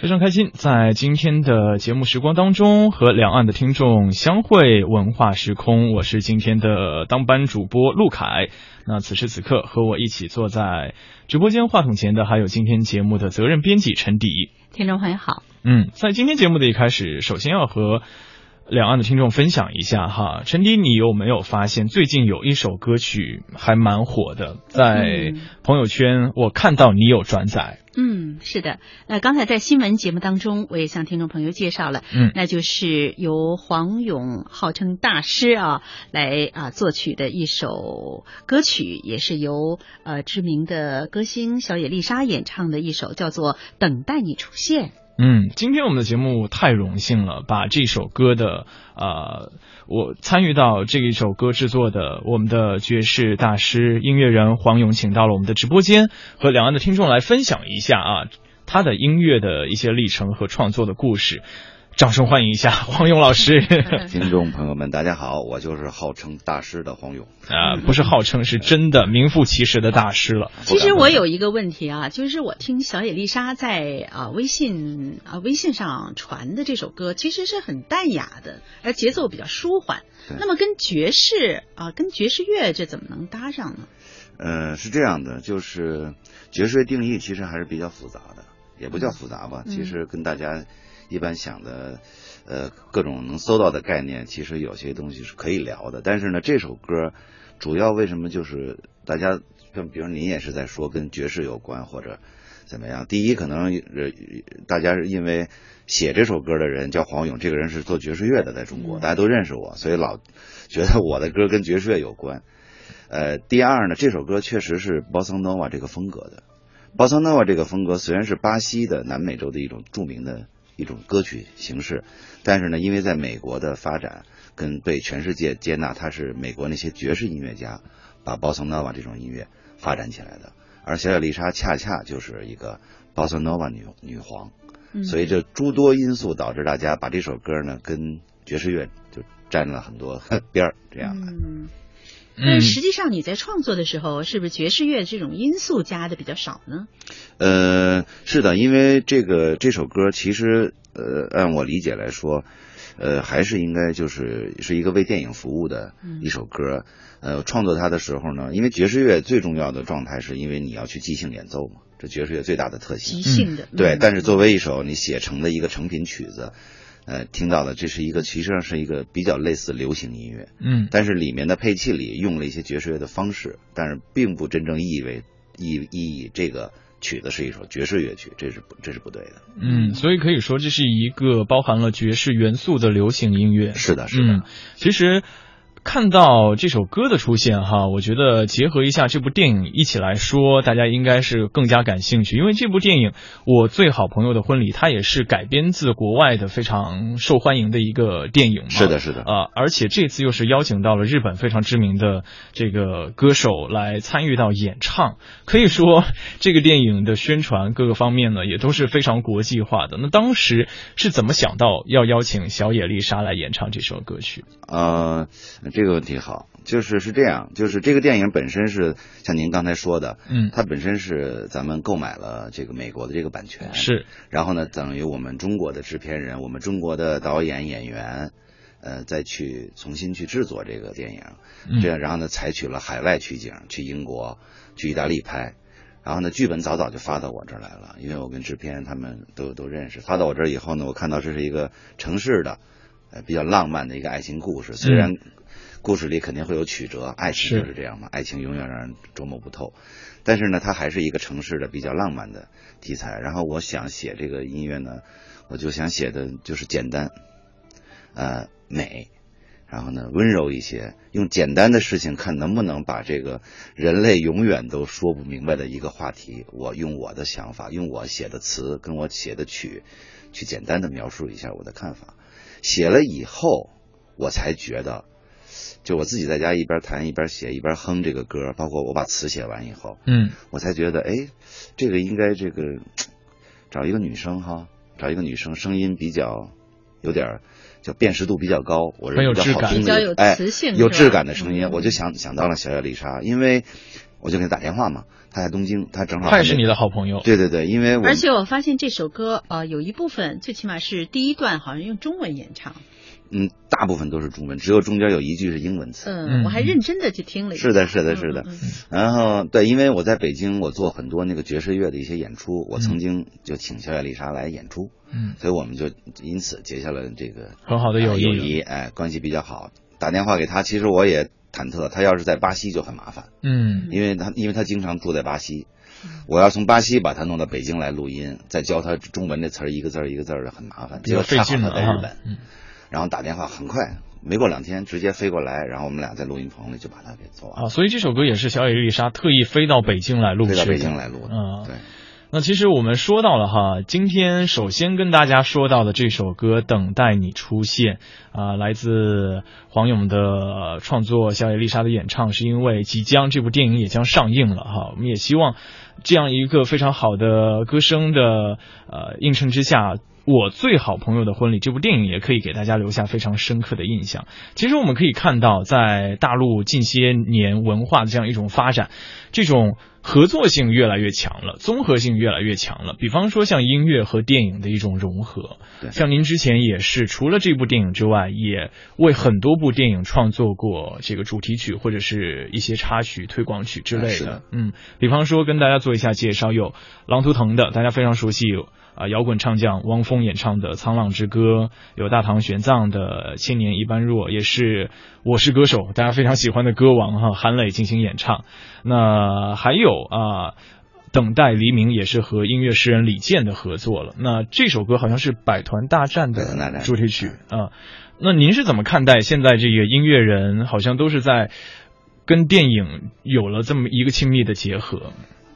非常开心，在今天的节目时光当中，和两岸的听众相会，文化时空。我是今天的当班主播陆凯。那此时此刻和我一起坐在直播间话筒前的，还有今天节目的责任编辑陈迪。听众朋友好，嗯，在今天节目的一开始，首先要和两岸的听众分享一下哈，陈迪，你有没有发现最近有一首歌曲还蛮火的，在朋友圈我看到你有转载。嗯，是的，那，刚才在新闻节目当中，我也向听众朋友介绍了，嗯，那就是由黄勇号称大师啊来啊作曲的一首歌曲，也是由呃知名的歌星小野丽莎演唱的一首，叫做《等待你出现》。嗯，今天我们的节目太荣幸了，把这首歌的呃，我参与到这一首歌制作的我们的爵士大师音乐人黄勇，请到了我们的直播间，和两岸的听众来分享一下啊他的音乐的一些历程和创作的故事。掌声欢迎一下 黄勇老师。听众朋友们，大家好，我就是号称大师的黄勇啊，不是号称，是真的名副其实的大师了。其实我有一个问题啊，就是我听小野丽莎在啊微信啊微信上传的这首歌，其实是很淡雅的，而节奏比较舒缓。那么跟爵士啊，跟爵士乐这怎么能搭上呢？呃，是这样的，就是爵士乐定义其实还是比较复杂的，也不叫复杂吧，其实跟大家。一般想的，呃，各种能搜到的概念，其实有些东西是可以聊的。但是呢，这首歌主要为什么就是大家，像比如您也是在说跟爵士有关或者怎么样？第一，可能呃大家是因为写这首歌的人叫黄勇，这个人是做爵士乐的，在中国大家都认识我，所以老觉得我的歌跟爵士乐有关。呃，第二呢，这首歌确实是 Bossa Nova 这个风格的。Bossa Nova 这个风格虽然是巴西的南美洲的一种著名的。一种歌曲形式，但是呢，因为在美国的发展跟被全世界接纳，它是美国那些爵士音乐家把鲍森诺瓦这种音乐发展起来的，而小野丽莎恰恰就是一个鲍森诺瓦女女皇，所以这诸多因素导致大家把这首歌呢跟爵士乐就沾了很多 边儿，这样的。但实际上你在创作的时候，是不是爵士乐这种因素加的比较少呢？呃，是的，因为这个这首歌其实，呃，按我理解来说，呃，还是应该就是是一个为电影服务的一首歌。呃，创作它的时候呢，因为爵士乐最重要的状态是因为你要去即兴演奏嘛，这爵士乐最大的特性。即兴的。对，但是作为一首你写成的一个成品曲子。呃，听到的这是一个，其实上是一个比较类似流行音乐，嗯，但是里面的配器里用了一些爵士乐的方式，但是并不真正意义为意意义这个曲子是一首爵士乐曲，这是不这是不对的，嗯，所以可以说这是一个包含了爵士元素的流行音乐，是的，是的，其实。看到这首歌的出现，哈，我觉得结合一下这部电影一起来说，大家应该是更加感兴趣。因为这部电影《我最好朋友的婚礼》，它也是改编自国外的非常受欢迎的一个电影嘛。是的，是的。呃，而且这次又是邀请到了日本非常知名的这个歌手来参与到演唱，可以说这个电影的宣传各个方面呢也都是非常国际化的。那当时是怎么想到要邀请小野丽莎来演唱这首歌曲？呃。这个问题好，就是是这样，就是这个电影本身是像您刚才说的，嗯，它本身是咱们购买了这个美国的这个版权，是，然后呢，等于我们中国的制片人，我们中国的导演演员，呃，再去重新去制作这个电影，这样，然后呢，采取了海外取景，去英国、去意大利拍，然后呢，剧本早早就发到我这儿来了，因为我跟制片他们都都认识，发到我这儿以后呢，我看到这是一个城市的，呃，比较浪漫的一个爱情故事，虽然。故事里肯定会有曲折，爱情就是这样嘛，爱情永远让人琢磨不透。但是呢，它还是一个城市的比较浪漫的题材。然后我想写这个音乐呢，我就想写的就是简单，呃，美，然后呢温柔一些，用简单的事情看能不能把这个人类永远都说不明白的一个话题，我用我的想法，用我写的词跟我写的曲，去简单的描述一下我的看法。写了以后，我才觉得。就我自己在家一边弹一边写一边哼这个歌，包括我把词写完以后，嗯，我才觉得，哎，这个应该这个找一个女生哈，找一个女生，声音比较有点就辨识度比较高，我是比较好听的，哎，有质感的声音，我就想想到了小野丽莎，因为我就给他打电话嘛，他在东京，他正好他也是你的好朋友。对对对，因为我而且我发现这首歌呃有一部分最起码是第一段好像用中文演唱。嗯，大部分都是中文，只有中间有一句是英文词。嗯，我还认真的去听了一下是的，是的，是的。然后对，因为我在北京，我做很多那个爵士乐的一些演出，我曾经就请小野丽莎来演出。嗯，所以我们就因此结下了这个很好的友谊，哎，关系比较好。打电话给他，其实我也忐忑，他要是在巴西就很麻烦。嗯，因为他因为他经常住在巴西，我要从巴西把他弄到北京来录音，再教他中文这词儿一个字儿一个字儿的很麻烦，结果费劲的。在日本。然后打电话很快，没过两天直接飞过来，然后我们俩在录音棚里就把它给做完啊。所以这首歌也是小野丽莎特意飞到北京来录的，飞到北京来录的。嗯，对。那其实我们说到了哈，今天首先跟大家说到的这首歌《等待你出现》啊，来自黄勇的创作，小野丽莎的演唱，是因为即将这部电影也将上映了哈。我们也希望这样一个非常好的歌声的呃映衬之下。我最好朋友的婚礼这部电影也可以给大家留下非常深刻的印象。其实我们可以看到，在大陆近些年文化的这样一种发展，这种合作性越来越强了，综合性越来越强了。比方说像音乐和电影的一种融合，像您之前也是除了这部电影之外，也为很多部电影创作过这个主题曲或者是一些插曲、推广曲之类的。嗯，比方说跟大家做一下介绍，有《狼图腾》的，大家非常熟悉。啊，摇滚唱将汪峰演唱的《沧浪之歌》，有大唐玄奘的《千年一般若》，也是《我是歌手》大家非常喜欢的歌王哈韩磊进行演唱。那还有啊，《等待黎明》也是和音乐诗人李健的合作了。那这首歌好像是《百团大战》的主题曲啊。那您是怎么看待现在这个音乐人好像都是在跟电影有了这么一个亲密的结合？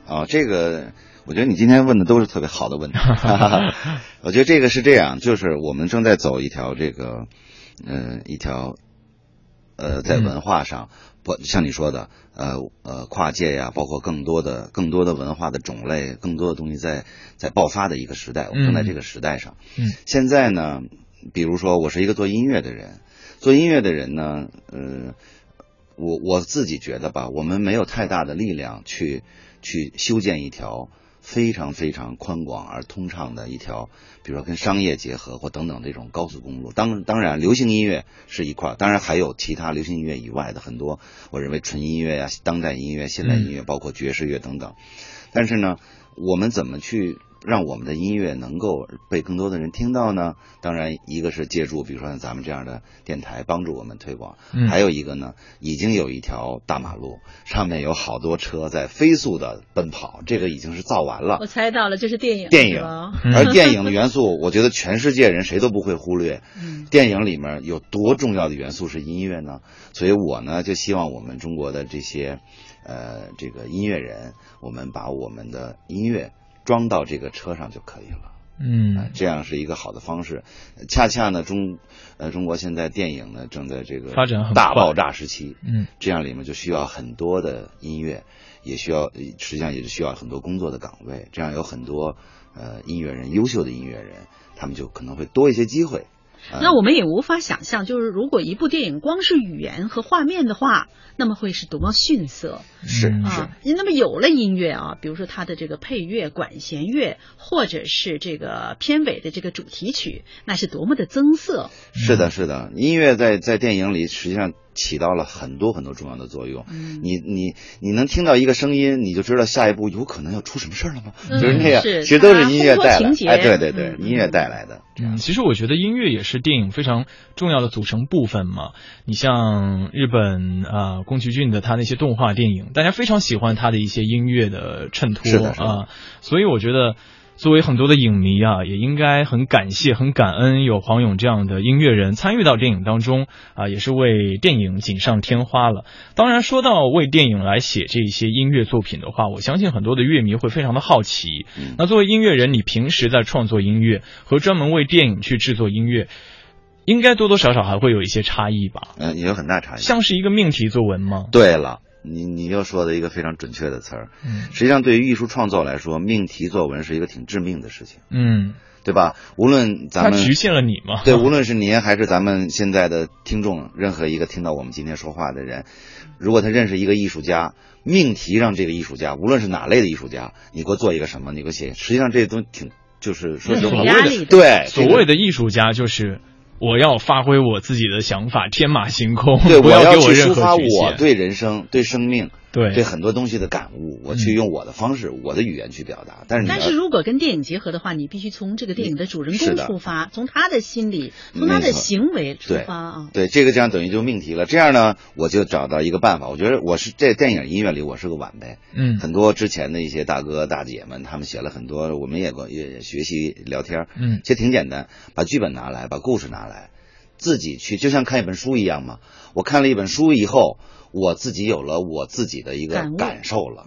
啊，这个。我觉得你今天问的都是特别好的问题。我觉得这个是这样，就是我们正在走一条这个，嗯，一条，呃，在文化上，不像你说的，呃呃，跨界呀，包括更多的更多的文化的种类，更多的东西在在爆发的一个时代。我们正在这个时代上。嗯。现在呢，比如说我是一个做音乐的人，做音乐的人呢，呃，我我自己觉得吧，我们没有太大的力量去去修建一条。非常非常宽广而通畅的一条，比如说跟商业结合或等等这种高速公路。当当然，流行音乐是一块，当然还有其他流行音乐以外的很多，我认为纯音乐呀、当代音乐、现代音乐，包括爵士乐等等。但是呢，我们怎么去？让我们的音乐能够被更多的人听到呢？当然，一个是借助，比如说像咱们这样的电台帮助我们推广；还有一个呢，已经有一条大马路，上面有好多车在飞速的奔跑，这个已经是造完了。我猜到了，这是电影。电影，而电影的元素，我觉得全世界人谁都不会忽略。电影里面有多重要的元素是音乐呢？所以我呢，就希望我们中国的这些呃这个音乐人，我们把我们的音乐。装到这个车上就可以了，嗯，这样是一个好的方式。恰恰呢，中呃中国现在电影呢正在这个发展大爆炸时期，嗯，这样里面就需要很多的音乐，也需要实际上也是需要很多工作的岗位。这样有很多呃音乐人，优秀的音乐人，他们就可能会多一些机会。那我们也无法想象，就是如果一部电影光是语言和画面的话，那么会是多么逊色。是啊，那么有了音乐啊，比如说它的这个配乐、管弦乐，或者是这个片尾的这个主题曲，那是多么的增色。是的，是的，音乐在在电影里实际上。起到了很多很多重要的作用。你你你能听到一个声音，你就知道下一步有可能要出什么事儿了吗？就是那样，其实都是音乐带来。哎，对对对，音乐带来的。嗯，其实我觉得音乐也是电影非常重要的组成部分嘛。你像日本啊，宫崎骏的他那些动画电影，大家非常喜欢他的一些音乐的衬托啊，所以我觉得。作为很多的影迷啊，也应该很感谢、很感恩有黄勇这样的音乐人参与到电影当中啊，也是为电影锦上添花了。当然，说到为电影来写这些音乐作品的话，我相信很多的乐迷会非常的好奇。那作为音乐人，你平时在创作音乐和专门为电影去制作音乐，应该多多少少还会有一些差异吧？嗯，也有很大差异。像是一个命题作文吗？对了。你你又说的一个非常准确的词儿，实际上对于艺术创作来说，命题作文是一个挺致命的事情。嗯，对吧？无论咱们局限了你吗？对，无论是您还是咱们现在的听众，任何一个听到我们今天说话的人，如果他认识一个艺术家，命题让这个艺术家，无论是哪类的艺术家，你给我做一个什么，你给我写，实际上这都挺，就是说实话，对，所谓的艺术家就是。我要发挥我自己的想法，天马行空。对，我要去抒发我对人生、对生命。对对很多东西的感悟，我去用我的方式、我的语言去表达。但是但是如果跟电影结合的话，你必须从这个电影的主人公出发，从他的心理、从他的行为出发啊。对这个这样等于就命题了。这样呢，我就找到一个办法。我觉得我是在电影音乐里我是个晚辈。嗯。很多之前的一些大哥大姐们，他们写了很多，我们也也学习聊天。嗯。其实挺简单，把剧本拿来，把故事拿来，自己去，就像看一本书一样嘛。我看了一本书以后。我自己有了我自己的一个感受了。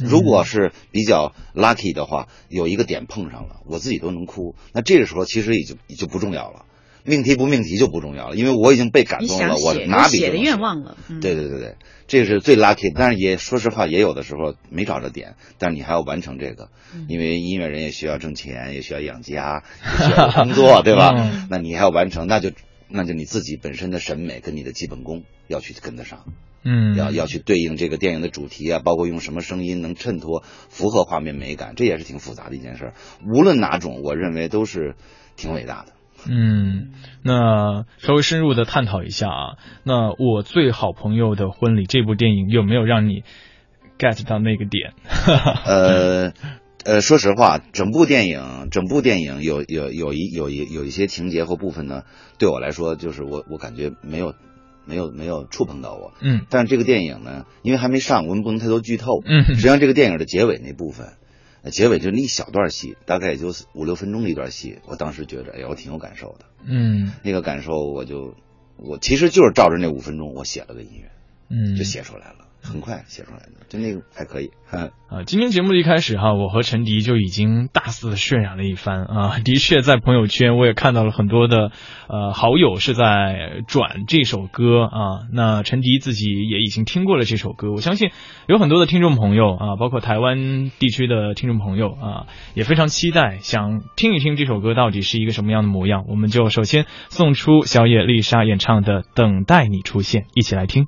如果是比较 lucky 的话，有一个点碰上了，我自己都能哭。那这个时候其实也就也就不重要了，命题不命题就不重要了，因为我已经被感动了。我拿笔写的愿望了。对对对对，这是最 lucky。但是也说实话，也有的时候没找着点，但是你还要完成这个，因为音乐人也需要挣钱，也需要养家，也需要工作，对吧？那你还要完成，那就那就你自己本身的审美跟你的基本功要去跟得上。嗯，要要去对应这个电影的主题啊，包括用什么声音能衬托符合画面美感，这也是挺复杂的一件事。无论哪种，我认为都是挺伟大的。嗯，那稍微深入的探讨一下啊，那我最好朋友的婚礼这部电影有没有让你 get 到那个点？呃呃，说实话，整部电影，整部电影有有有一有一有一些情节或部分呢，对我来说，就是我我感觉没有。没有没有触碰到我，嗯，但是这个电影呢，因为还没上，我们不能太多剧透，嗯，实际上这个电影的结尾那部分，结尾就那一小段戏，大概也就五六分钟的一段戏，我当时觉得，哎，我挺有感受的，嗯，那个感受我就，我其实就是照着那五分钟，我写了个音乐，嗯，就写出来了。很快写出来的，就那个还可以。啊，今天节目的一开始哈，我和陈迪就已经大肆渲染了一番啊。的确，在朋友圈我也看到了很多的呃好友是在转这首歌啊。那陈迪自己也已经听过了这首歌，我相信有很多的听众朋友啊，包括台湾地区的听众朋友啊，也非常期待想听一听这首歌到底是一个什么样的模样。我们就首先送出小野丽莎演唱的《等待你出现》，一起来听。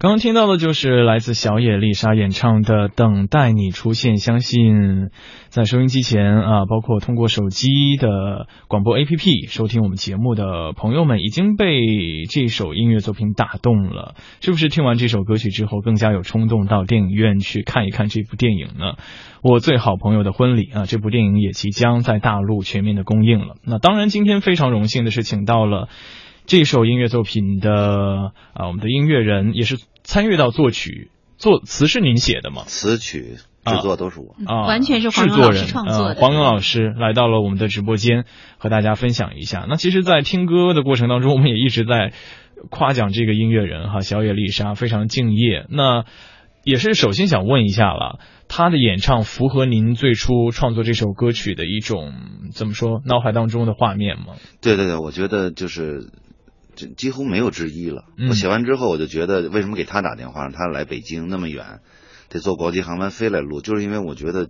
刚刚听到的就是来自小野丽莎演唱的《等待你出现》，相信在收音机前啊，包括通过手机的广播 APP 收听我们节目的朋友们，已经被这首音乐作品打动了。是不是听完这首歌曲之后，更加有冲动到电影院去看一看这部电影呢？我最好朋友的婚礼啊，这部电影也即将在大陆全面的公映了。那当然，今天非常荣幸的是，请到了。这首音乐作品的啊，我们的音乐人也是参与到作曲、作词是您写的吗？词曲制作都是我啊，完全是制作人创作的。黄勇老师来到了我们的直播间，和大家分享一下。那其实，在听歌的过程当中，我们也一直在夸奖这个音乐人哈，小野丽莎非常敬业。那也是首先想问一下了，他的演唱符合您最初创作这首歌曲的一种怎么说脑海当中的画面吗？对对对，我觉得就是。这几乎没有之一了。我写完之后，我就觉得为什么给他打电话，让他来北京那么远，得坐国际航班飞来录，就是因为我觉得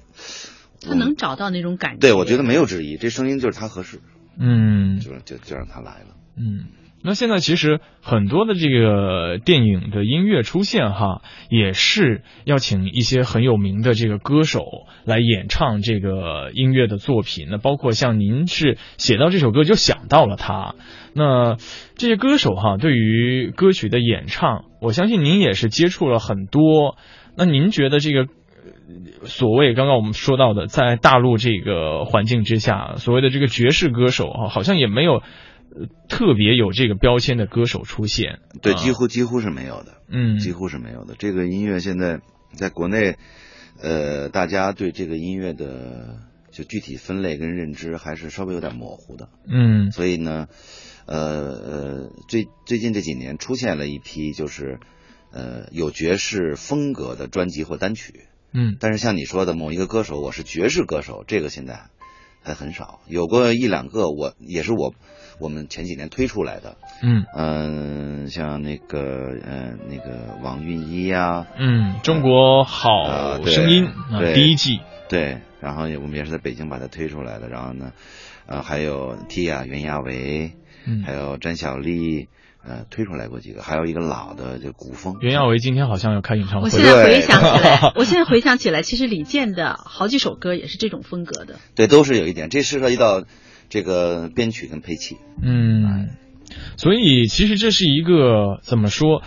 他能找到那种感觉。对，我觉得没有之一，这声音就是他合适。嗯，就就就让他来了。嗯。那现在其实很多的这个电影的音乐出现哈，也是要请一些很有名的这个歌手来演唱这个音乐的作品。那包括像您是写到这首歌就想到了他，那这些歌手哈对于歌曲的演唱，我相信您也是接触了很多。那您觉得这个所谓刚刚我们说到的，在大陆这个环境之下，所谓的这个爵士歌手哈，好像也没有。特别有这个标签的歌手出现，对，几乎几乎是没有的，嗯，几乎是没有的。这个音乐现在在国内，呃，大家对这个音乐的就具体分类跟认知还是稍微有点模糊的，嗯，所以呢，呃呃，最最近这几年出现了一批就是呃有爵士风格的专辑或单曲，嗯，但是像你说的某一个歌手，我是爵士歌手，这个现在还很少，有过一两个，我也是我。我们前几年推出来的，嗯。嗯，像那个呃那个王韵一呀，嗯，中国好声音第一季，对，然后我们也是在北京把它推出来的，然后呢，呃，还有 Tia 袁娅维，嗯，还有詹小丽，呃，推出来过几个，还有一个老的就古风，袁娅维今天好像要开演唱会，我现在回想起来，我现在回想起来，其实李健的好几首歌也是这种风格的，对，都是有一点，这是涉及到。这个编曲跟配器，嗯，所以其实这是一个怎么说，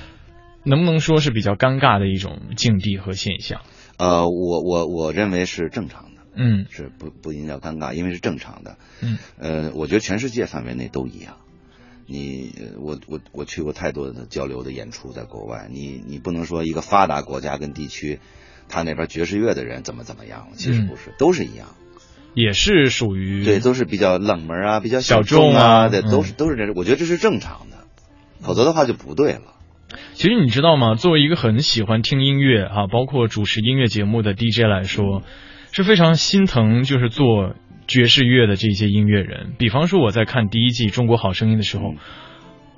能不能说是比较尴尬的一种境地和现象？呃，我我我认为是正常的，嗯，是不不应该尴尬，因为是正常的，嗯，呃，我觉得全世界范围内都一样。你我我我去过太多的交流的演出，在国外，你你不能说一个发达国家跟地区，他那边爵士乐的人怎么怎么样，其实不是，都是一样。也是属于对，都是比较冷门啊，比较小众啊，对，都是都是这，我觉得这是正常的，否则的话就不对了。其实你知道吗？作为一个很喜欢听音乐啊，包括主持音乐节目的 DJ 来说，是非常心疼就是做爵士乐的这些音乐人。比方说我在看第一季《中国好声音》的时候。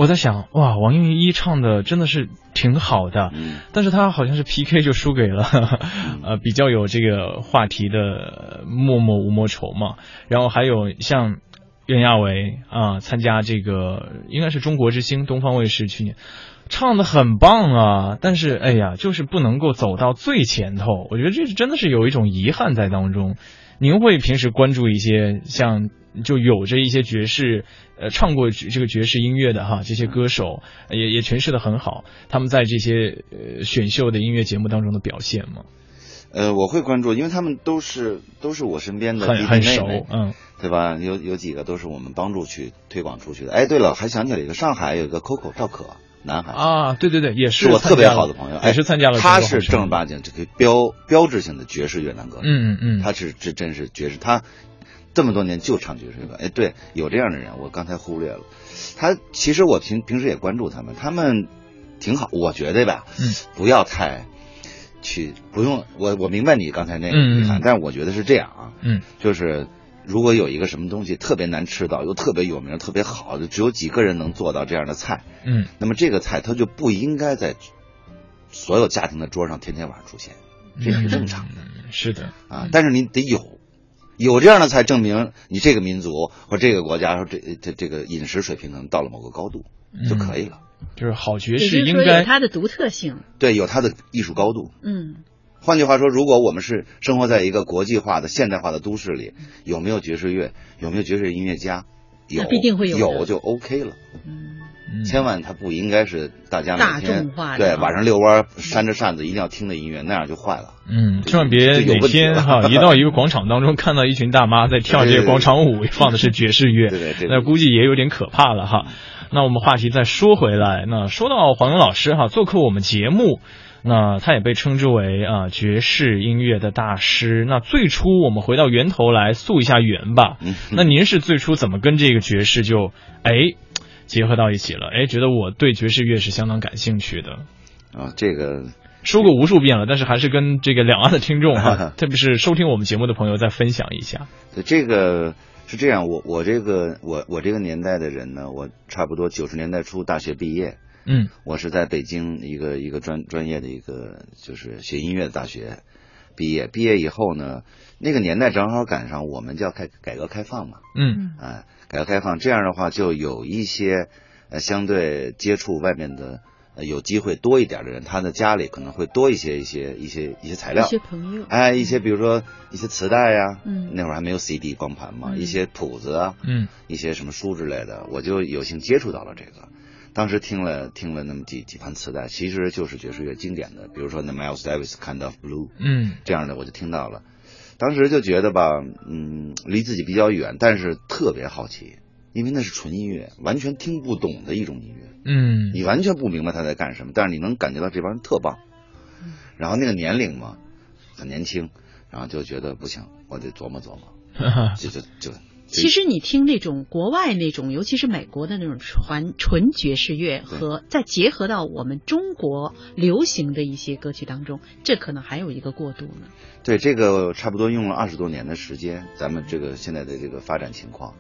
我在想，哇，王韵一唱的真的是挺好的，但是他好像是 PK 就输给了，呃，比较有这个话题的默默无莫愁嘛。然后还有像袁娅维啊，参加这个应该是中国之星，东方卫视去年唱的很棒啊，但是哎呀，就是不能够走到最前头。我觉得这是真的是有一种遗憾在当中。您会平时关注一些像就有着一些爵士呃唱过这个爵士音乐的哈这些歌手，也也诠释的很好，他们在这些呃选秀的音乐节目当中的表现吗？呃，我会关注，因为他们都是都是我身边的弟弟很很熟妹妹，，嗯。对吧？有有几个都是我们帮助去推广出去的。哎，对了，还想起来一个，上海有一个 Coco 赵可，男孩。啊，对对对，也是是我特别好的朋友，也是参加了他是正儿八经这个标标志性的爵士越南歌手，嗯嗯嗯，他是这真是爵士，他这么多年就唱爵士乐。哎，对，有这样的人，我刚才忽略了。他其实我平平时也关注他们，他们挺好，我觉得吧，嗯，不要太去不用我我明白你刚才那个嗯嗯遗憾，但是我觉得是这样啊，嗯，就是。如果有一个什么东西特别难吃到，又特别有名、特别好就，只有几个人能做到这样的菜，嗯那么这个菜它就不应该在所有家庭的桌上天天晚上出现，这也是正常的。嗯是的，啊，但是你得有，有这样的才证明你这个民族或这个国家说这这这个饮食水平可能到了某个高度就可以了。就是好爵士应该有它的独特性。对，有它的艺术高度。嗯，换句话说，如果我们是生活在一个国际化的现代化的都市里，有没有爵士乐，有没有爵士音乐家？有那必定会有有就 OK 了。嗯，嗯千万它不应该是大家大众化对啊晚上遛弯儿扇着扇子一定要听的音乐，那样就坏了。嗯，千万别哪天哈 一到一个广场当中看到一群大妈在跳这个广场舞，放的是爵士乐，对对对对那估计也有点可怕了哈。那我们话题再说回来，那说到黄勇老师哈，做客我们节目。那他也被称之为啊爵士音乐的大师。那最初我们回到源头来溯一下源吧。嗯，那您是最初怎么跟这个爵士就哎结合到一起了？哎，觉得我对爵士乐是相当感兴趣的。啊，这个说过无数遍了，但是还是跟这个两岸的听众哈，特别是收听我们节目的朋友再分享一下。对，这个是这样，我我这个我我这个年代的人呢，我差不多九十年代初大学毕业，嗯我是在北京一个一个专专业的一个就是学音乐的大学毕业。毕业以后呢，那个年代正好赶上我们叫开改革开放嘛，嗯啊，改革开放这样的话，就有一些呃相对接触外面的。呃，有机会多一点的人，他的家里可能会多一些一些一些一些材料一，些朋友，哎，一些比如说一些磁带呀、嗯那会儿还没有 CD 光盘嘛，嗯一些谱子啊，嗯一些什么书之类的，我就有幸接触到了这个。当时听了听了那么几几盘磁带，其实就是爵士乐经典的，比如说那 Miles Davis Kind of Blue 嗯这样的，我就听到了。当时就觉得吧，嗯，离自己比较远，但是特别好奇，因为那是纯音乐，完全听不懂的一种音乐。嗯你完全不明白他在干什么，但是你能感觉到这帮人特棒。然后那个年龄嘛，很年轻，然后就觉得不行，我得琢磨琢磨，就 就就。其实你听那种国外那种，尤其是美国的那种纯纯爵士乐，和再结合到我们中国流行的一些歌曲当中，这可能还有一个过渡呢。对这个差不多用了二十多年的时间，咱们这个现在的这个发展情况，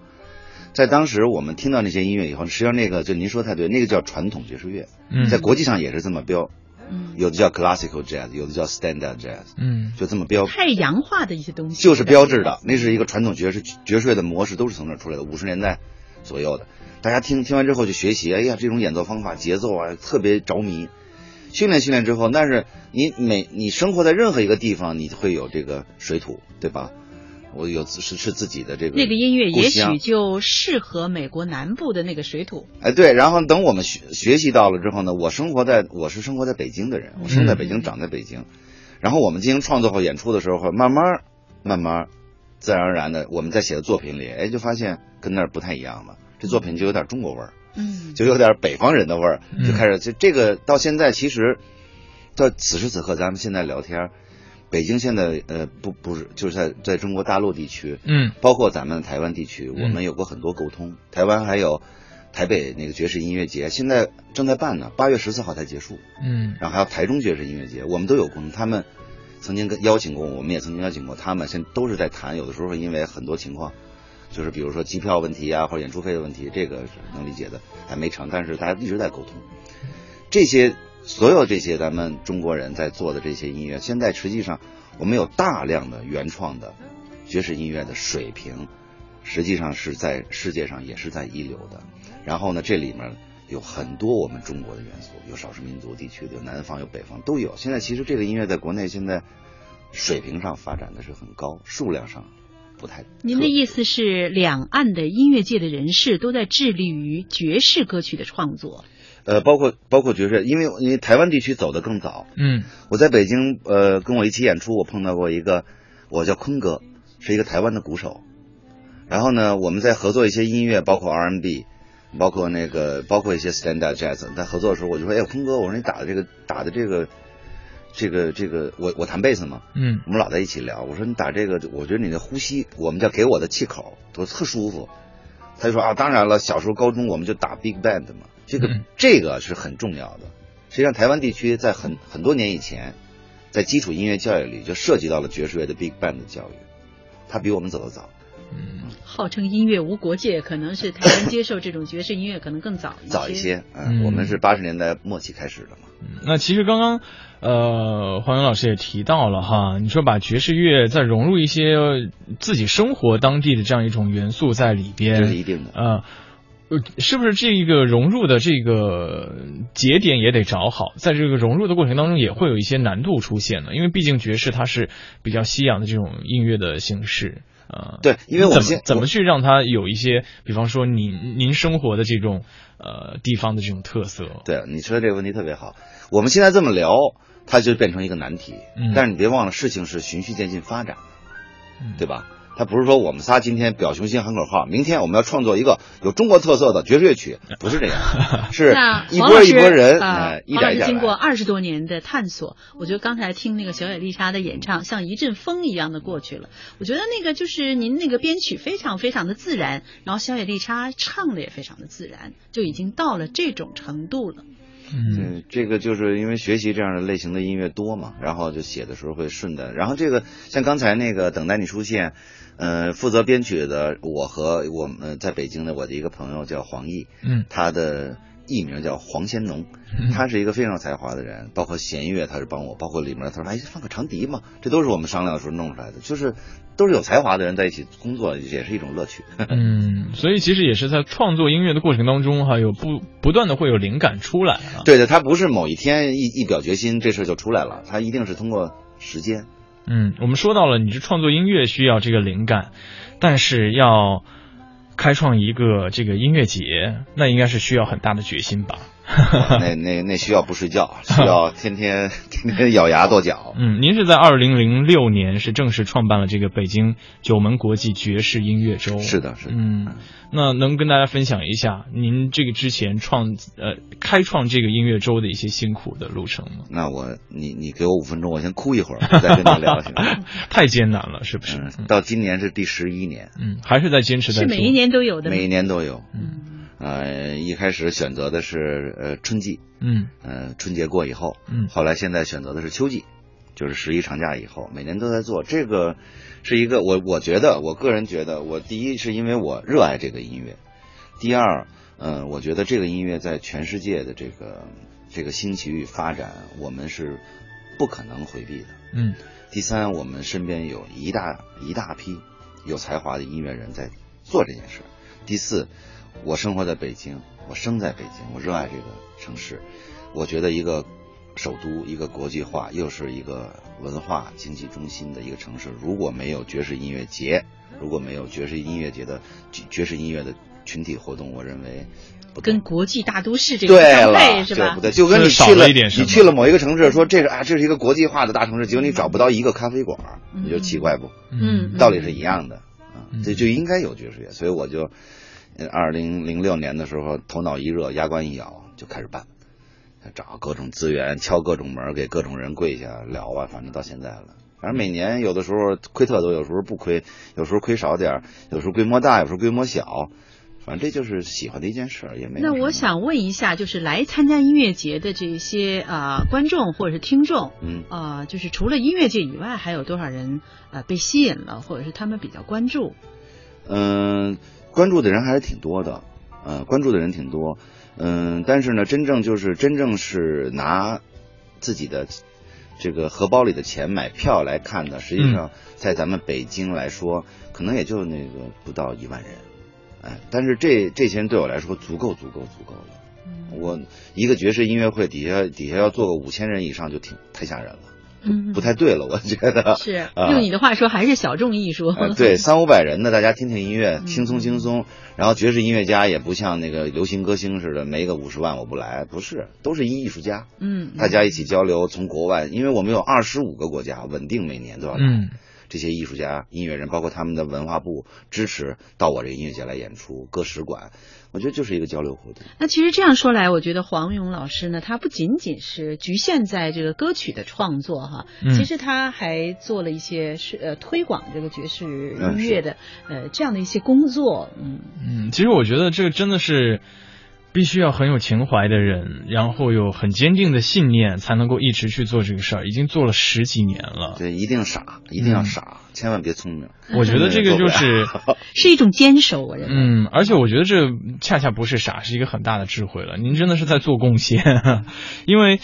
在当时我们听到那些音乐以后，实际上那个就您说太对，那个叫传统爵士乐，嗯在国际上也是这么标，嗯，有的叫 classical jazz，有的叫 standard jazz，嗯就这么标，太洋化的一些东西，就是标志的，那是一个传统爵士爵士乐的模式，都是从那儿出来的，五十年代左右的。大家听听完之后就学习，哎呀，这种演奏方法、节奏啊，特别着迷。训练训练之后，但是你每你生活在任何一个地方，你会有这个水土，对吧？我有是是自己的这个那个音乐也许就适合美国南部的那个水土。哎，对，然后等我们学学习到了之后呢，我生活在我是生活在北京的人，我生在北京，长在北京，然后我们进行创作和演出的时候，慢慢慢慢，自然而然的，我们在写的作品里，哎，就发现跟那儿不太一样了，这作品就有点中国味儿，嗯，就有点北方人的味儿，嗯就开始就这个到现在其实，到此时此刻，咱们现在聊天，北京现在呃不不是就是在在中国大陆地区，嗯包括咱们台湾地区，嗯我们有过很多沟通。台湾还有台北那个爵士音乐节，现在正在办呢，八月十四号才结束。嗯然后还有台中爵士音乐节，我们都有沟通。他们曾经跟邀请过我，我们也曾经邀请过他们，现在都是在谈。有的时候因为很多情况，就是比如说机票问题啊，或者演出费的问题，这个是能理解的，还没成，但是大家一直在沟通。这些所有这些咱们中国人在做的这些音乐，现在实际上我们有大量的原创的爵士音乐的水平，实际上是在世界上也是在一流的。然后呢，这里面有很多我们中国的元素，有少数民族地区的，有南方有北方都有。现在其实这个音乐在国内现在水平上发展的是很高，数量上不太。您的意思是，两岸的音乐界的人士都在致力于爵士歌曲的创作？呃，包括包括爵士，因为因为台湾地区走得更早。嗯，我在北京，呃，跟我一起演出，我碰到过一个，我叫坤哥，是一个台湾的鼓手。然后呢，我们在合作一些音乐，包括 R&B，包括那个，包括一些 Stand Up Jazz。在合作的时候，我就说：“哎，坤哥，我说你打的这个，打的这个，这个这个，我我弹贝斯嘛，嗯，我们老在一起聊。我说你打这个，我觉得你的呼吸，我们叫给我的气口都特舒服。他就说啊，当然了，小时候高中我们就打 Big Band 嘛。”这个这个是很重要的。实际上，台湾地区在很很多年以前，在基础音乐教育里就涉及到了爵士乐的 Big Band 的教育，它比我们走得早。嗯，号称音乐无国界，可能是台湾接受这种爵士音乐可能更早一些。早一些，嗯，我们是八十年代末期开始的嘛。那其实刚刚，呃，黄勇老师也提到了哈，你说把爵士乐再融入一些自己生活当地的这样一种元素在里边，这是一定的，呃。是不是这个融入的这个节点也得找好？在这个融入的过程当中，也会有一些难度出现呢？因为毕竟爵士它是比较西洋的这种音乐的形式，呃，对，因为我怎么怎么去让它有一些，比方说您您生活的这种呃地方的这种特色？对，你说的这个问题特别好。我们现在这么聊，它就变成一个难题。嗯，但是你别忘了，事情是循序渐进发展，对吧？他不是说我们仨今天表雄心喊口号，明天我们要创作一个有中国特色的爵士乐曲，不是这样，是一波一波人，哎，一点一点。经过二十多年的探索，我觉得刚才听那个小野丽莎的演唱，像一阵风一样的过去了。我觉得那个就是您那个编曲非常非常的自然，然后小野丽莎唱的也非常的自然，就已经到了这种程度了。嗯，这个就是因为学习这样的类型的音乐多嘛，然后就写的时候会顺的。然后这个像刚才那个等待你出现。呃，负责编曲的我和我们在北京的我的一个朋友叫黄奕，嗯，他的艺名叫黄先农，他是一个非常有才华的人，包括弦乐他是帮我，包括里面他说哎放个长笛嘛，这都是我们商量的时候弄出来的，就是都是有才华的人在一起工作也是一种乐趣。嗯，所以其实也是在创作音乐的过程当中哈，有不不断的会有灵感出来啊。对的，他不是某一天一一表决心这事就出来了，他一定是通过时间。嗯，我们说到了，你是创作音乐需要这个灵感，但是要开创一个这个音乐节，那应该是需要很大的决心吧。那那那需要不睡觉，需要 天天天天咬牙跺脚。嗯，您是在二零零六年是正式创办了这个北京九门国际爵士音乐周。是的，是的。嗯，那能跟大家分享一下您这个之前创呃开创这个音乐周的一些辛苦的路程吗？那我你你给我五分钟，我先哭一会儿，再跟你聊行吗？太艰难了，是不是？到今年是第十一年。嗯，还是在坚持在。是每一年都有的。每一年都有。嗯。呃，一开始选择的是呃春季，嗯，呃春节过以后，嗯，后来现在选择的是秋季，就是十一长假以后，每年都在做。这个，是一个我我觉得我个人觉得，我第一是因为我热爱这个音乐，第二，嗯，我觉得这个音乐在全世界的这个这个兴起与发展，我们是不可能回避的，嗯，第三，我们身边有一大一大批有才华的音乐人在做这件事，第四。我生活在北京，我生在北京，我热爱这个城市。我觉得一个首都，一个国际化，又是一个文化经济中心的一个城市，如果没有爵士音乐节，如果没有爵士音乐节的爵士音乐的群体活动，我认为跟国际大都市这个相配是吧？对不对？就跟你去了你去了某一个城市，说这是啊，这是一个国际化的大城市，结果你找不到一个咖啡馆，你就奇怪不？嗯，道理是一样的啊，这就应该有爵士乐，所以我就。二零零六年的时候，头脑一热，牙关一咬，就开始办，找各种资源，敲各种门，给各种人跪下聊啊，反正到现在了。反正每年有的时候亏特多，有时候不亏，有时候亏少点，有时候规模大，有时候规模小，反正这就是喜欢的一件事，也没。那我想问一下，就是来参加音乐节的这些啊观众或者是听众，嗯啊，就是除了音乐界以外，还有多少人啊被吸引了，或者是他们比较关注？嗯。关注的人还是挺多的，嗯，关注的人挺多，嗯，但是呢，真正就是真正是拿自己的这个荷包里的钱买票来看的，实际上在咱们北京来说，可能也就那个不到一万人，哎，但是这这些人对我来说足够足够足够了，我一个爵士音乐会底下底下要做个五千人以上就挺太吓人了，嗯不太对了，我觉得 是啊用你的话说，还是小众艺术。呃，对，三五百人呢，大家听听音乐，嗯轻松轻松。然后爵士音乐家也不像那个流行歌星似的，没个五十万我不来，不是，都是艺术家，嗯，大家一起交流。从国外，因为我们有二十五个国家，稳定每年都要来。嗯这些艺术家、音乐人，包括他们的文化部支持到我这个音乐节来演出，各使馆，我觉得就是一个交流活动。那其实这样说来，我觉得黄勇老师呢，他不仅仅是局限在这个歌曲的创作哈，嗯其实他还做了一些是呃推广这个爵士音乐的、呃这样的一些工作，嗯嗯，其实我觉得这个真的是必须要很有情怀的人，然后有很坚定的信念，才能够一直去做这个事儿。已经做了十几年了，对，一定傻，一定要傻，千万别聪明。我觉得这个就是。是一种坚守，我认为。嗯，而且我觉得这恰恰不是傻，是一个很大的智慧了。您真的是在做贡献，因为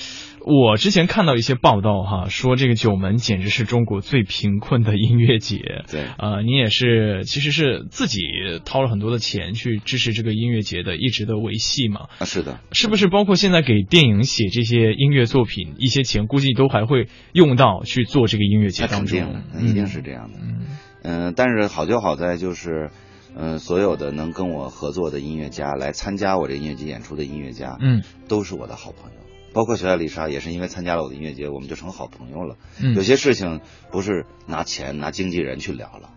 我之前看到一些报道哈，说这个九门简直是中国最贫困的音乐节。对，呃，你也是，其实是自己掏了很多的钱去支持这个音乐节的一直的维系嘛。啊，是的，是不是包括现在给电影写这些音乐作品，一些钱估计都还会用到去做这个音乐节当中一定是这样的。嗯嗯、但是好就好在就是，嗯、所有的能跟我合作的音乐家，来参加我这音乐节演出的音乐家，嗯都是我的好朋友。包括小艾丽莎也是因为参加了我的音乐节，我们就成好朋友了。嗯，有些事情不是拿钱拿经纪人去聊了，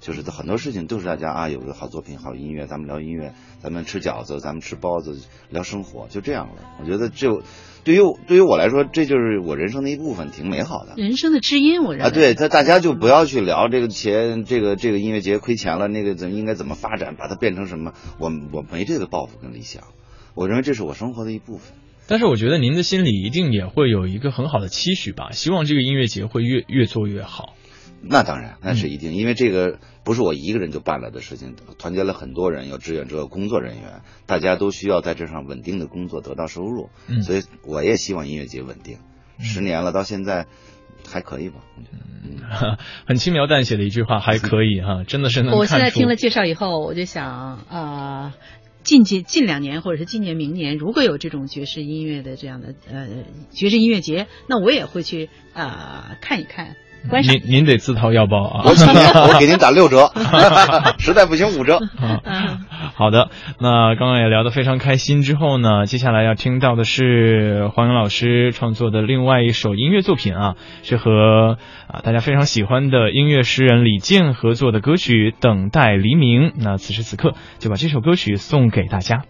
就是很多事情都是大家啊有个好作品好音乐，咱们聊音乐，咱们吃饺子，咱们吃包子，聊生活，就这样了。我觉得就对于对于我来说，这就是我人生的一部分，挺美好的。人生的知音，我认为啊，对，他大家就不要去聊这个钱，这个这个音乐节亏钱了，那个怎么应该怎么发展，把它变成什么？我我没这个抱负跟理想，我认为这是我生活的一部分。但是我觉得您的心里一定也会有一个很好的期许吧，希望这个音乐节会越越做越好。那当然，那是一定，因为这个不是我一个人就办了的事情，团结了很多人，有志愿者、有工作人员，大家都需要在这上稳定的工作，得到收入。嗯所以我也希望音乐节稳定。十年了，到现在还可以吧？我觉得嗯很轻描淡写的一句话，还可以哈，真的是能看出。我现在听了介绍以后，我就想，呃，近近近两年或者是今年、明年，如果有这种爵士音乐的这样的呃爵士音乐节，那我也会去呃看一看，观赏您。您得自掏腰包啊。我，我给您打六折，实在不行五折。嗯 好的，那刚刚也聊得非常开心。之后呢，接下来要听到的是黄勇老师创作的另外一首音乐作品啊，是和啊大家非常喜欢的音乐诗人李健合作的歌曲《等待黎明》。那此时此刻就把这首歌曲送给大家。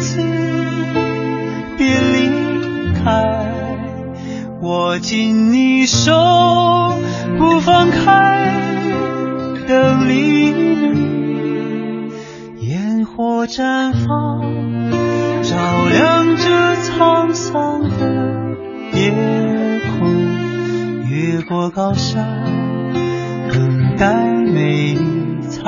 次别离开，握紧你手，不放开，等黎明，烟火绽放，照亮这沧桑的夜空，越过高山，等待美丽彩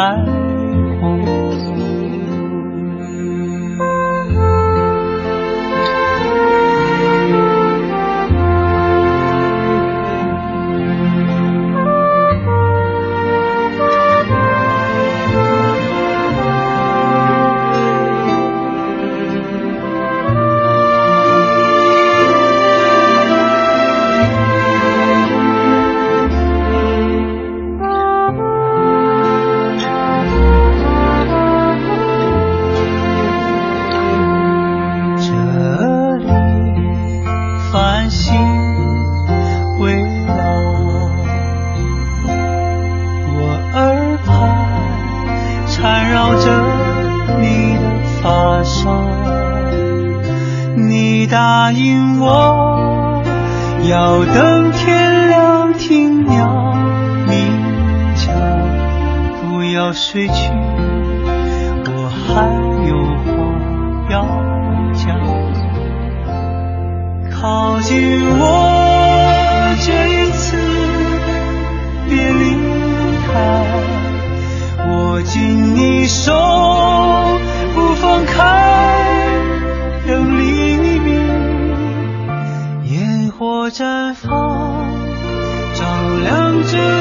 亮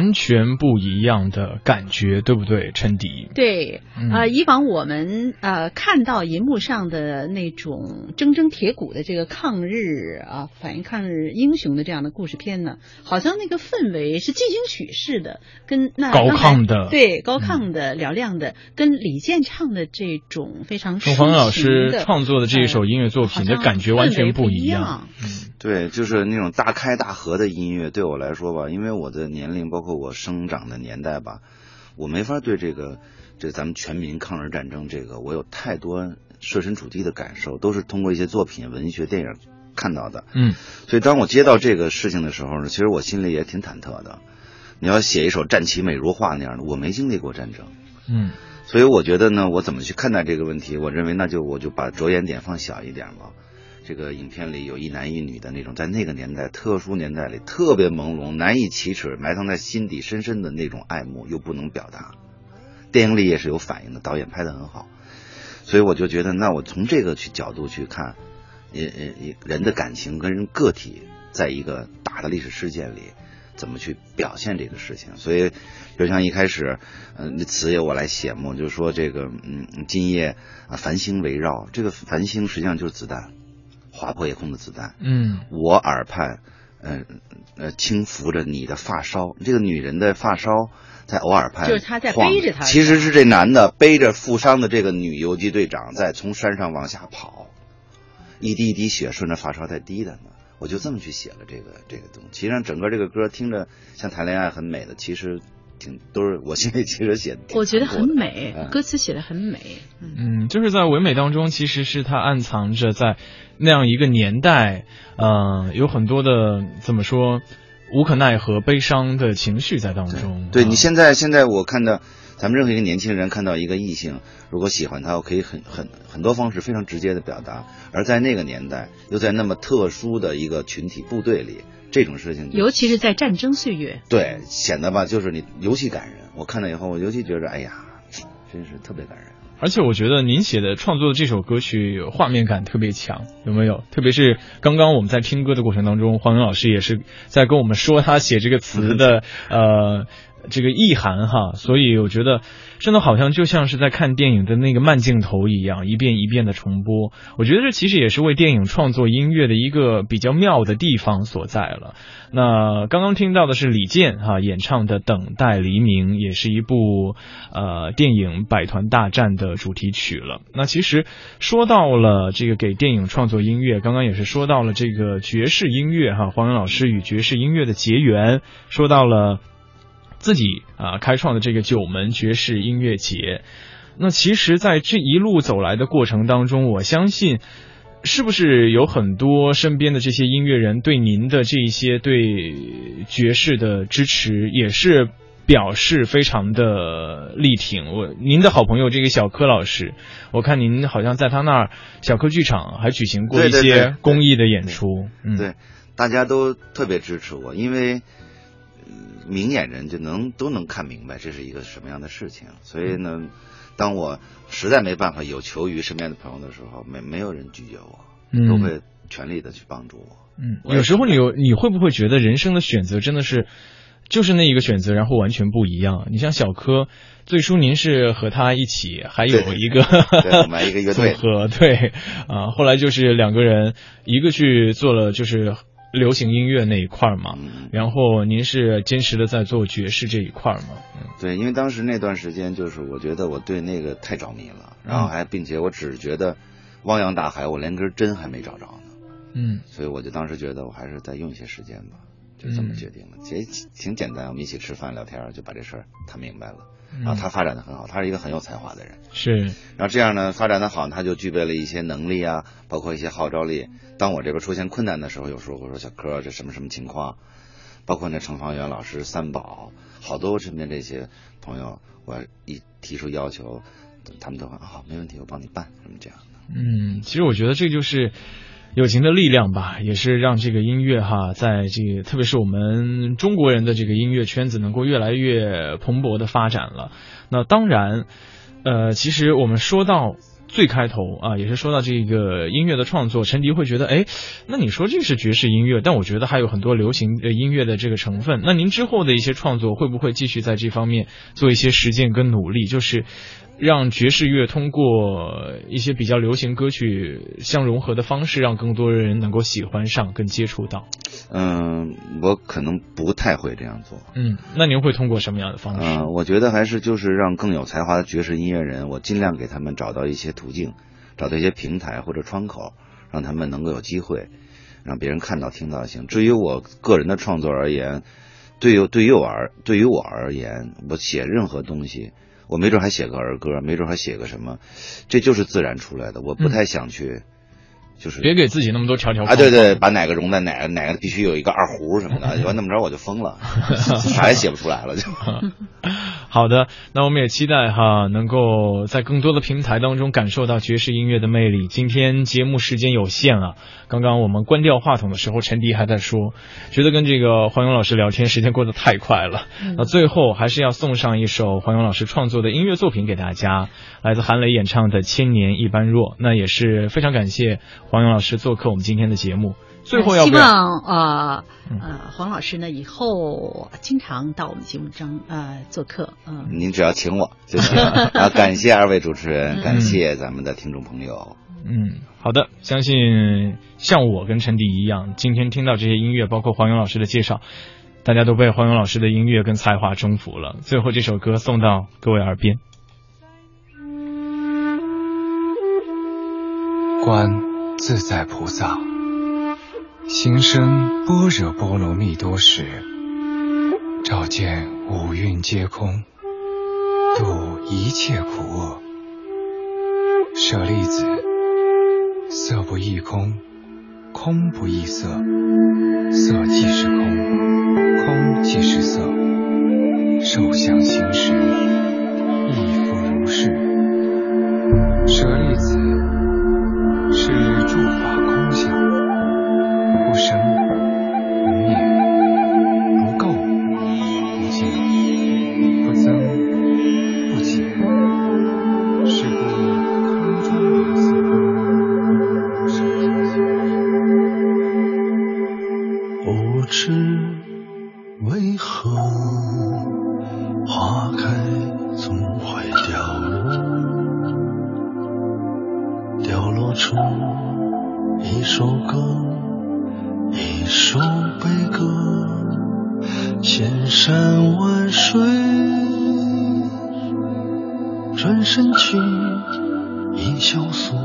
完全不一样的感觉，对不对，陈迪？对，嗯呃，以往我们呃看到银幕上的那种铮铮铁骨的这个抗日啊，反映抗日英雄的这样的故事片呢，好像那个氛围是进行曲式的，跟那高亢的对高亢的、嘹亮的，跟李健唱的这种非常抒凤凰老师创作的这一首音乐作品的感觉完全不一样。样。对，就是那种大开大合的音乐，对我来说吧，因为我的年龄，包括我生长的年代吧，我没法对这个这咱们全民抗日战争这个，我有太多设身处地的感受，都是通过一些作品、文学、电影看到的。嗯，所以当我接到这个事情的时候呢，其实我心里也挺忐忑的。你要写一首战旗美如画那样的，我没经历过战争，嗯所以我觉得呢，我怎么去看待这个问题？我认为那就我就把着眼点放小一点吧。这个影片里有一男一女的那种，在那个年代特殊年代里特别朦胧、难以启齿、埋藏在心底深深的那种爱慕，又不能表达。电影里也是有反应的，导演拍的很好，所以我就觉得，那我从这个去角度去看，也也也人的感情跟人个体在一个大的历史事件里。怎么去表现这个事情？所以，就像一开始，嗯、那词由我来写嘛，就是说这个，嗯，今夜啊，繁星围绕，这个繁星实际上就是子弹，划破夜空的子弹。嗯我耳畔，呃呃，轻拂着你的发梢，这个女人的发梢在偶尔畔，就是他在背着她其实是这男的背着负伤的这个女游击队长在从山上往下跑，一滴一滴血顺着发梢在滴的呢。我就这么去写了这个这个东西。其实上整个这个歌听着像谈恋爱很美的，其实挺都是我心里其实写的，我觉得很美，嗯歌词写的很美。嗯，嗯，就是在唯美当中，其实是它暗藏着在那样一个年代，呃，有很多的怎么说无可奈何、悲伤的情绪在当中。对啊你现在现在我看到咱们任何一个年轻人看到一个异性，如果喜欢他，我可以很很很多方式非常直接的表达，而在那个年代，又在那么特殊的一个群体部队里，这种事情尤其是在战争岁月，对显得吧，就是你尤其感人。我看了以后，我尤其觉得，哎呀，真是特别感人。而且我觉得您写的创作的这首歌曲画面感特别强，有没有？特别是刚刚我们在听歌的过程当中，黄勇老师也是在跟我们说他写这个词的 呃这个意涵哈，所以我觉得真的好像就像是在看电影的那个慢镜头一样，一遍一遍的重播。我觉得这其实也是为电影创作音乐的一个比较妙的地方所在了。那刚刚听到的是李健哈、演唱的《等待黎明》，也是一部呃电影《百团大战》的主题曲了。那其实说到了这个给电影创作音乐，刚刚也是说到了这个爵士音乐哈，黄勇老师与爵士音乐的结缘，说到了自己啊开创的这个九门爵士音乐节。那其实，在这一路走来的过程当中，我相信。是不是有很多身边的这些音乐人对您的这一些对爵士的支持，也是表示非常的力挺？我您的好朋友这个小柯老师，我看您好像在他那儿小柯剧场还举行过一些公益的演出，嗯，对，大家都特别支持我，因为明眼人就能都能看明白这是一个什么样的事情，所以呢，当我实在没办法有求于身边的朋友的时候，没没有人拒绝我，嗯都会全力的去帮助我。嗯，有时候你有你会不会觉得人生的选择真的是就是那一个选择，然后完全不一样？你像小柯，最初您是和他一起，还有一个对我们还一个乐队 组合，对啊，后来就是两个人，一个去做了就是流行音乐那一块儿嘛，嗯，然后您是坚持的在做爵士这一块儿嘛，嗯。对，因为当时那段时间就是我觉得我对那个太着迷了，然后还并且我只觉得汪洋大海，我连根针还没找着呢，嗯。所以我就当时觉得我还是再用一些时间吧，就这么嗯。决定了。其实挺简单，我们一起吃饭聊天就把这事儿谈明白了。嗯然后他发展的很好，他是一个很有才华的人。是然后这样呢，发展的好，他就具备了一些能力啊，包括一些号召力。当我这边出现困难的时候，有时候我说小柯，这什么什么情况？包括那程方圆老师、三宝，好多我身边这些朋友，我一提出要求，他们都说好、没问题，我帮你办，什么这样的。嗯，其实我觉得这就是友情的力量吧，也是让这个音乐哈，在这个特别是我们中国人的这个音乐圈子能够越来越蓬勃的发展了。那当然，呃，其实我们说到。最开头啊，也是说到这个音乐的创作，陈迪会觉得，哎，那你说这是爵士音乐，但我觉得还有很多流行的音乐的这个成分。那您之后的一些创作会不会继续在这方面做一些实践跟努力？就是让爵士乐通过一些比较流行歌曲相融合的方式，让更多人能够喜欢上跟接触到。嗯，我可能不太会这样做。嗯，那您会通过什么样的方式？嗯、我觉得还是就是让更有才华的爵士音乐人，我尽量给他们找到一些途径，找到一些平台或者窗口，让他们能够有机会，让别人看到听到行。至于我个人的创作而言，对于对于我而对于我而言，我写任何东西，我没准还写个儿歌，没准还写个什么，这就是自然出来的。我不太想去，就是别给自己那么多条条啊，对对，把哪个融在哪个哪个必须有一个二胡什么的，完那么着我就疯了，啥也写不出来了就。好的，那我们也期待哈，能够在更多的平台当中感受到爵士音乐的魅力。今天节目时间有限啊，刚刚我们关掉话筒的时候，陈迪还在说，觉得跟这个黄勇老师聊天时间过得太快了。那最后还是要送上一首黄勇老师创作的音乐作品给大家，来自韩磊演唱的《千年一般若》。那也是非常感谢黄勇老师做客我们今天的节目。最后要希？望呃嗯呃黄老师呢以后经常到我们节目中呃做客，嗯、您只要请我就行。啊，感谢二位主持人，感谢咱们的听众朋友。嗯，好的，相信像我跟陈迪一样，今天听到这些音乐，包括黄勇老师的介绍，大家都被黄勇老师的音乐跟才华征服了。最后这首歌送到各位耳边。观自在菩萨，行深般若波罗蜜多时，照见五蕴皆空，度一切苦厄。舍利子，色不异空，空不异色，色即是空，空即是色，受想行识，亦复如是。舍利子，是诸法空相，不生不灭，不垢不净，不增不减。是故空中有色，不知为何花开总会凋落，凋落出一首歌，一首悲歌，千山万水，转身去一萧索，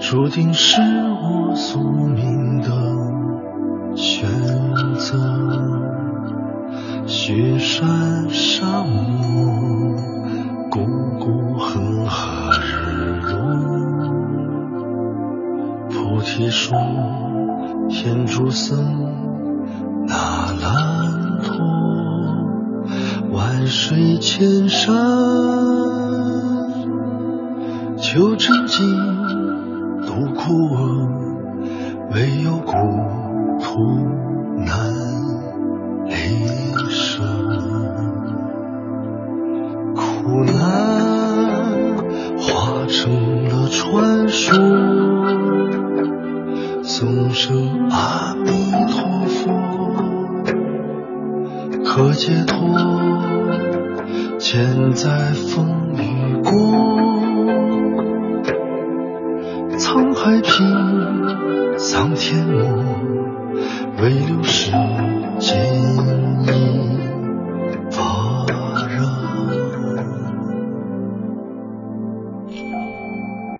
注定是我宿命的。选择雪山沙漠，谷谷恒河日落，菩提树，天竺僧，那烂陀，万水千山，求真经，度苦厄，唯有苦。苦